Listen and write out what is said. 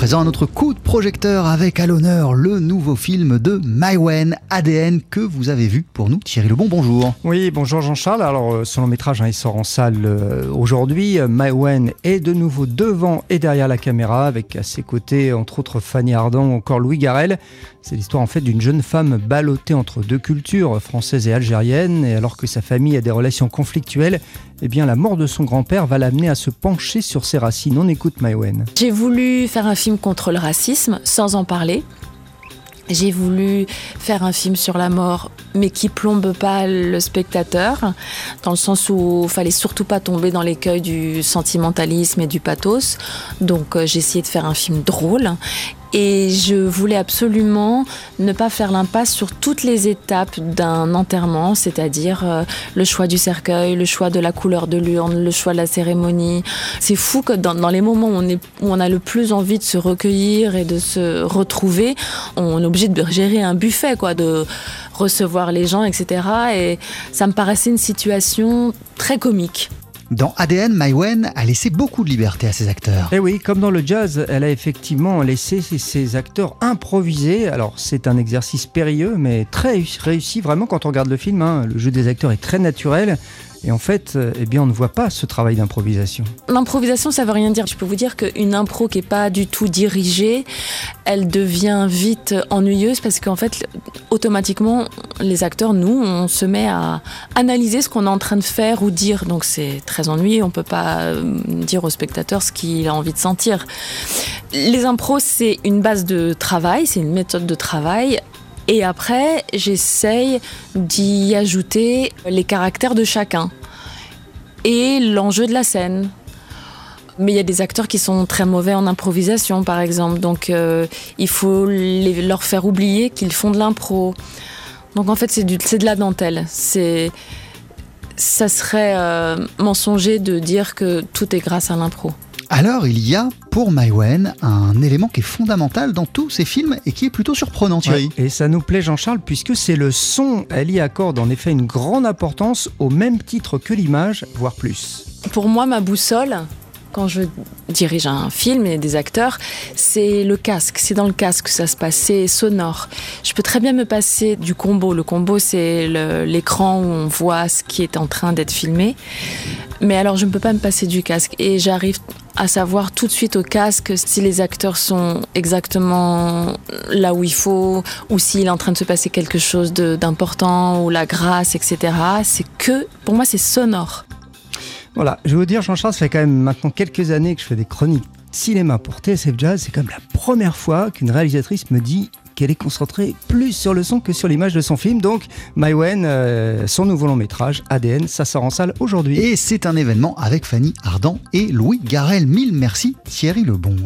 présent à notre coup de projecteur avec à l'honneur le nouveau film de Maïwen ADN que vous avez vu pour nous. Thierry Lebon, bonjour. Oui, bonjour Jean-Charles. Alors, euh, ce long métrage, hein, il sort en salle euh, aujourd'hui. Maïwen est de nouveau devant et derrière la caméra avec à ses côtés, entre autres, Fanny Ardant ou encore Louis Garrel. C'est l'histoire en fait d'une jeune femme ballottée entre deux cultures, française et algérienne, et alors que sa famille a des relations conflictuelles, eh bien la mort de son grand-père va l'amener à se pencher sur ses racines. On écoute Maïwen. J'ai voulu faire un film contre le racisme sans en parler. J'ai voulu faire un film sur la mort, mais qui plombe pas le spectateur, dans le sens où il fallait surtout pas tomber dans l'écueil du sentimentalisme et du pathos. Donc euh, j'ai essayé de faire un film drôle et je voulais absolument ne pas faire l'impasse sur toutes les étapes d'un enterrement, c'est-à-dire euh, le choix du cercueil, le choix de la couleur de l'urne, le choix de la cérémonie. C'est fou que dans, les moments où on, où on a le plus envie de se recueillir et de se retrouver, on est obligé de gérer un buffet, quoi, de recevoir les gens, etc. Et ça me paraissait une situation très comique. Dans ADN, Maïwen a laissé beaucoup de liberté à ses acteurs. Et eh oui, comme dans le jazz, elle a effectivement laissé ses acteurs improviser. Alors c'est un exercice périlleux, mais très réussi vraiment quand on regarde le film. Hein. Le jeu des acteurs est très naturel. Et en fait, euh, eh bien, on ne voit pas ce travail d'improvisation. L'improvisation, ça veut rien dire. Je peux vous dire qu'une impro qui n'est pas du tout dirigée, elle devient vite ennuyeuse parce qu'en fait, automatiquement, les acteurs, nous, on se met à analyser ce qu'on est en train de faire ou dire. Donc c'est très ennuyeux. On ne peut pas euh, dire au spectateur ce qu'il a envie de sentir. Les impros, c'est une base de travail, c'est une méthode de travail et après, j'essaye d'y ajouter les caractères de chacun et l'enjeu de la scène. Mais il y a des acteurs qui sont très mauvais en improvisation, par exemple. Donc, euh, il faut leur faire oublier qu'ils font de l'impro. Donc, en fait, c'est de la dentelle. Ça serait euh, mensonger de dire que tout est grâce à l'impro. Alors, il y a pour Maïwen un élément qui est fondamental dans tous ces films et qui est plutôt surprenant, Thierry. et ça nous plaît, Jean-Charles, puisque c'est le son. Elle y accorde en effet une grande importance au même titre que l'image, voire plus. Pour moi, ma boussole, quand je dirige un film et des acteurs, c'est le casque. C'est dans le casque que ça se passe. C'est sonore. Je peux très bien me passer du combo. Le combo, c'est l'écran où on voit ce qui est en train d'être filmé. Mais alors, je ne peux pas me passer du casque. Et j'arrive à savoir tout de suite au casque si les acteurs sont exactement là où il faut, ou s'il est en train de se passer quelque chose d'important, ou la grâce, etc. C'est que, pour moi, c'est sonore. Voilà, je vais vous dire, Jean-Charles, ça fait quand même maintenant quelques années que je fais des chroniques cinéma pour TSF Jazz. C'est comme la première fois qu'une réalisatrice me dit qu'elle est concentrée plus sur le son que sur l'image de son film. Donc, Maïwen, euh, son nouveau long métrage, ADN, ça sort en salle aujourd'hui. Et c'est un événement avec Fanny Ardant et Louis Garel. Mille merci Thierry Lebon.